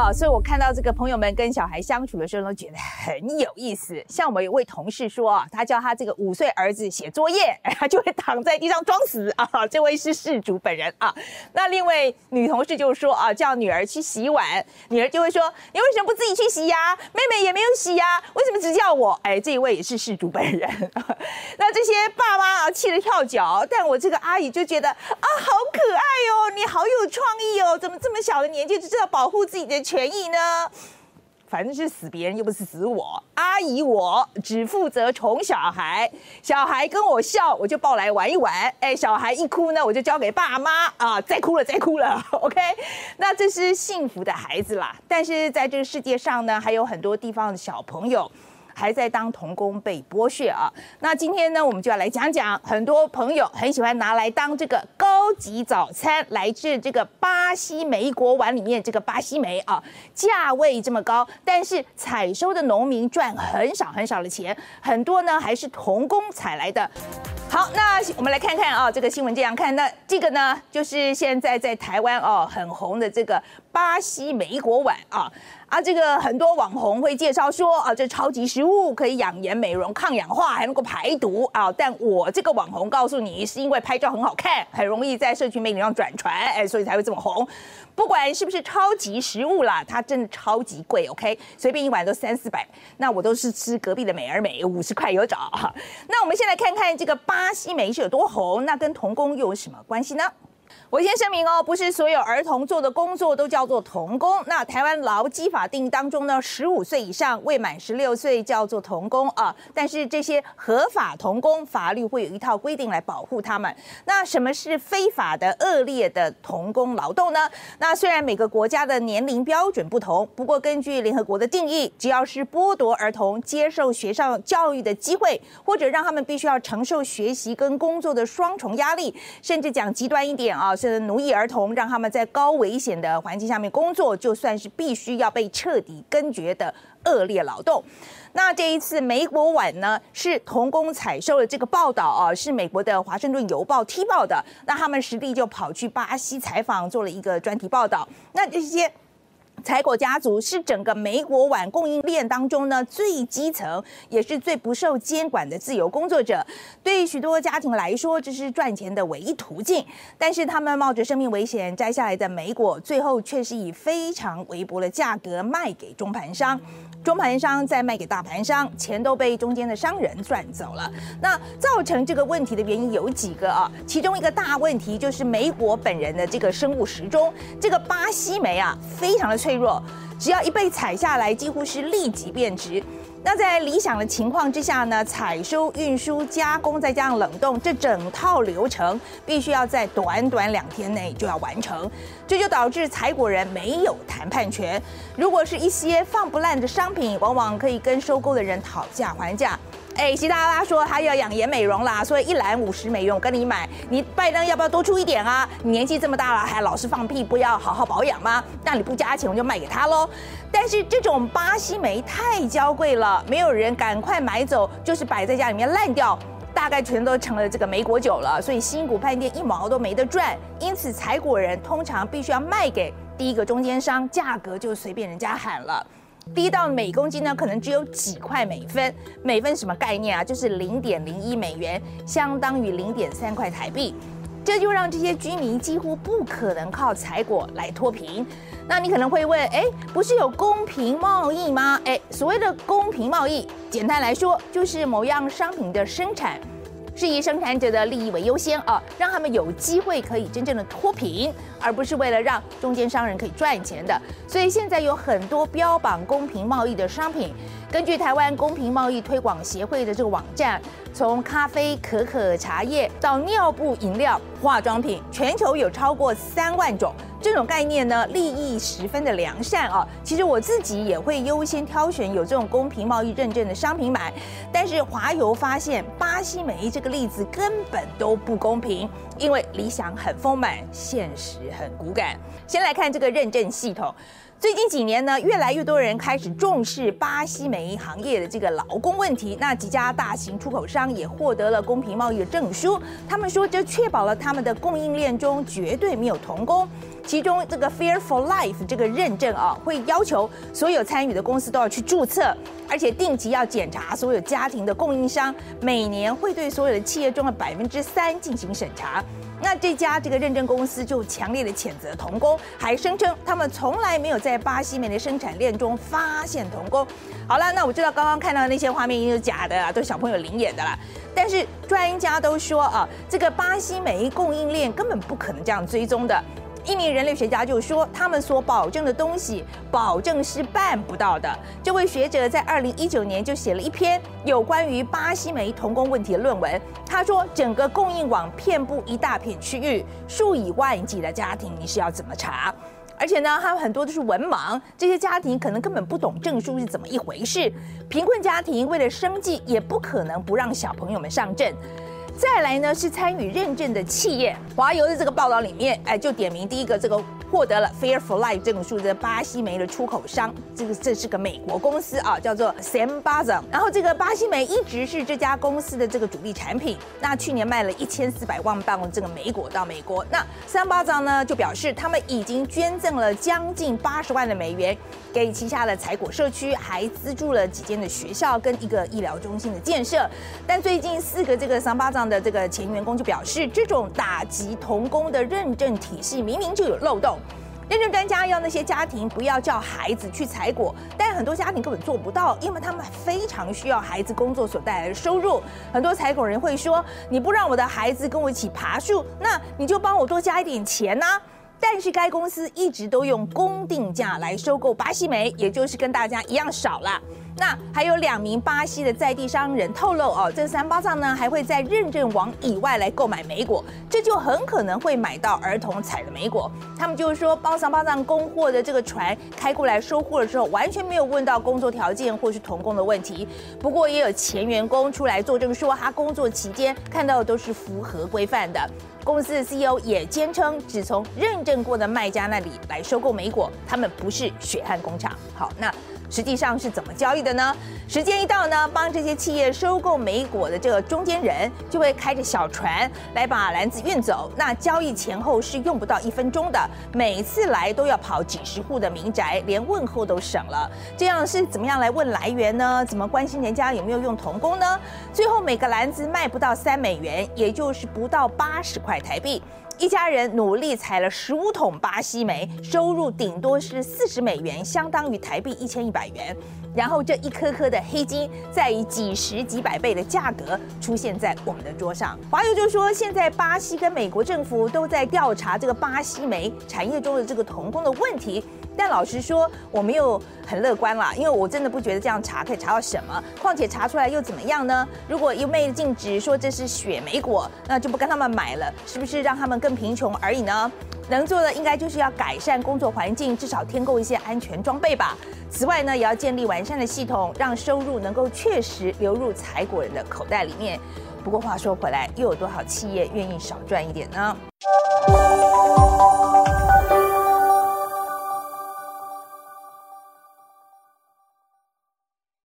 啊，所以我看到这个朋友们跟小孩相处的时候，都觉得很有意思。像我们有位同事说啊，他叫他这个五岁儿子写作业，他就会躺在地上装死啊。这位是事主本人啊。那另外女同事就说啊，叫女儿去洗碗，女儿就会说，你为什么不自己去洗呀？妹妹也没有洗呀，为什么只叫我？哎，这一位也是事主本人。那这些爸妈啊，气得跳脚，但我这个阿姨就觉得啊，好可爱哦，你好有创意哦，怎么这么小的年纪就知道保护自己的权益呢？反正是死别人又不是死我，阿姨我只负责宠小孩，小孩跟我笑我就抱来玩一玩，哎，小孩一哭呢我就交给爸妈啊，再哭了再哭了，OK，那这是幸福的孩子啦。但是在这个世界上呢，还有很多地方的小朋友。还在当童工被剥削啊！那今天呢，我们就要来讲讲，很多朋友很喜欢拿来当这个高级早餐，来自这个巴西莓果碗里面这个巴西莓啊，价位这么高，但是采收的农民赚很少很少的钱，很多呢还是童工采来的。好，那我们来看看啊，这个新闻这样看，那这个呢，就是现在在台湾哦很红的这个巴西莓果碗啊。啊，这个很多网红会介绍说啊，这超级食物可以养颜美容、抗氧化，还能够排毒啊。但我这个网红告诉你，是因为拍照很好看，很容易在社群媒体上转传，哎，所以才会这么红。不管是不是超级食物啦，它真的超级贵，OK？随便一碗都三四百，那我都是吃隔壁的美而美，五十块有找。那我们先来看看这个巴西莓是有多红，那跟童工又有什么关系呢？我先声明哦，不是所有儿童做的工作都叫做童工。那台湾劳基法定当中呢，十五岁以上未满十六岁叫做童工啊。但是这些合法童工，法律会有一套规定来保护他们。那什么是非法的恶劣的童工劳动呢？那虽然每个国家的年龄标准不同，不过根据联合国的定义，只要是剥夺儿童接受学校教育的机会，或者让他们必须要承受学习跟工作的双重压力，甚至讲极端一点啊。是奴役儿童，让他们在高危险的环境下面工作，就算是必须要被彻底根绝的恶劣劳动。那这一次美国晚呢，是童工采收了这个报道啊，是美国的华盛顿邮报踢爆的。那他们实地就跑去巴西采访，做了一个专题报道。那这些。采果家族是整个莓果碗供应链当中呢最基层，也是最不受监管的自由工作者。对于许多家庭来说，这是赚钱的唯一途径。但是他们冒着生命危险摘下来的莓果，最后却是以非常微薄的价格卖给中盘商。中盘商再卖给大盘商，钱都被中间的商人赚走了。那造成这个问题的原因有几个啊？其中一个大问题就是莓果本人的这个生物时钟。这个巴西莓啊，非常的脆脆弱，只要一被采下来，几乎是立即变质。那在理想的情况之下呢，采收、运输、加工，再加上冷冻，这整套流程必须要在短短两天内就要完成，这就导致采果人没有谈判权。如果是一些放不烂的商品，往往可以跟收购的人讨价还价。哎，习大大说他要养颜美容啦，所以一篮五十美元我跟你买。你拜登要不要多出一点啊？你年纪这么大了，还老是放屁，不要好好保养吗？那你不加钱我就卖给他喽。但是这种巴西莓太娇贵了，没有人赶快买走，就是摆在家里面烂掉，大概全都成了这个莓果酒了。所以新股饭店一毛都没得赚，因此采果人通常必须要卖给第一个中间商，价格就随便人家喊了，低到每公斤呢可能只有几块美分，美分什么概念啊？就是零点零一美元，相当于零点三块台币。这就让这些居民几乎不可能靠采果来脱贫。那你可能会问，哎，不是有公平贸易吗？哎，所谓的公平贸易，简单来说就是某样商品的生产是以生产者的利益为优先啊，让他们有机会可以真正的脱贫，而不是为了让中间商人可以赚钱的。所以现在有很多标榜公平贸易的商品。根据台湾公平贸易推广协会的这个网站，从咖啡、可可、茶叶到尿布、饮料、化妆品，全球有超过三万种。这种概念呢，利益十分的良善啊。其实我自己也会优先挑选有这种公平贸易认证的商品买。但是华油发现，巴西莓这个例子根本都不公平，因为理想很丰满，现实很骨感。先来看这个认证系统。最近几年呢，越来越多人开始重视巴西莓行业的这个劳工问题。那几家大型出口商也获得了公平贸易的证书。他们说，这确保了他们的供应链中绝对没有童工。其中这个 Fair for Life 这个认证啊，会要求所有参与的公司都要去注册，而且定期要检查所有家庭的供应商，每年会对所有的企业中的百分之三进行审查。那这家这个认证公司就强烈的谴责童工，还声称他们从来没有在巴西莓的生产链中发现童工。好了，那我知道刚刚看到的那些画面一定是假的，都是小朋友灵演的啦。但是专家都说啊，这个巴西煤供应链根本不可能这样追踪的。一名人类学家就说，他们所保证的东西，保证是办不到的。这位学者在二零一九年就写了一篇有关于巴西煤童工问题的论文。他说，整个供应网遍布一大片区域，数以万计的家庭，你是要怎么查？而且呢，还有很多都是文盲，这些家庭可能根本不懂证书是怎么一回事。贫困家庭为了生计，也不可能不让小朋友们上阵。再来呢，是参与认证的企业。华油的这个报道里面，哎，就点名第一个这个。获得了 Fair for Life 这种数字，巴西煤的出口商，这个这是个美国公司啊，叫做 Sam Baza。然后这个巴西煤一直是这家公司的这个主力产品。那去年卖了一千四百万磅这个煤果到美国。那 Sam Baza 呢就表示，他们已经捐赠了将近八十万的美元给旗下的采果社区，还资助了几间的学校跟一个医疗中心的建设。但最近四个这个 Sam Baza 的这个前员工就表示，这种打击童工的认证体系明明就有漏洞。认证专家要那些家庭不要叫孩子去采果，但很多家庭根本做不到，因为他们非常需要孩子工作所带来的收入。很多采果人会说：“你不让我的孩子跟我一起爬树，那你就帮我多加一点钱呐。”但是该公司一直都用公定价来收购巴西煤，也就是跟大家一样少了。那还有两名巴西的在地商人透露哦，这三巴藏呢还会在认证网以外来购买莓果，这就很可能会买到儿童采的莓果。他们就是说，帮三巴藏供货的这个船开过来收货的时候，完全没有问到工作条件或是童工的问题。不过也有前员工出来作证说，他工作期间看到的都是符合规范的。公司的 CEO 也坚称，只从认证过的卖家那里来收购美果，他们不是血汗工厂。好，那。实际上是怎么交易的呢？时间一到呢，帮这些企业收购美果的这个中间人就会开着小船来把篮子运走。那交易前后是用不到一分钟的，每次来都要跑几十户的民宅，连问候都省了。这样是怎么样来问来源呢？怎么关心人家有没有用童工呢？最后每个篮子卖不到三美元，也就是不到八十块台币。一家人努力采了十五桶巴西莓，收入顶多是四十美元，相当于台币一千一百元。然后这一颗颗的黑金，再以几十几百倍的价格出现在我们的桌上。华友就说，现在巴西跟美国政府都在调查这个巴西煤产业中的这个童工的问题。但老实说，我没有很乐观啦，因为我真的不觉得这样查可以查到什么。况且查出来又怎么样呢？如果一昧禁止说这是雪莓果，那就不跟他们买了，是不是让他们更贫穷而已呢？能做的应该就是要改善工作环境，至少添购一些安全装备吧。此外呢，也要建立完善的系统，让收入能够确实流入采果人的口袋里面。不过话说回来，又有多少企业愿意少赚一点呢？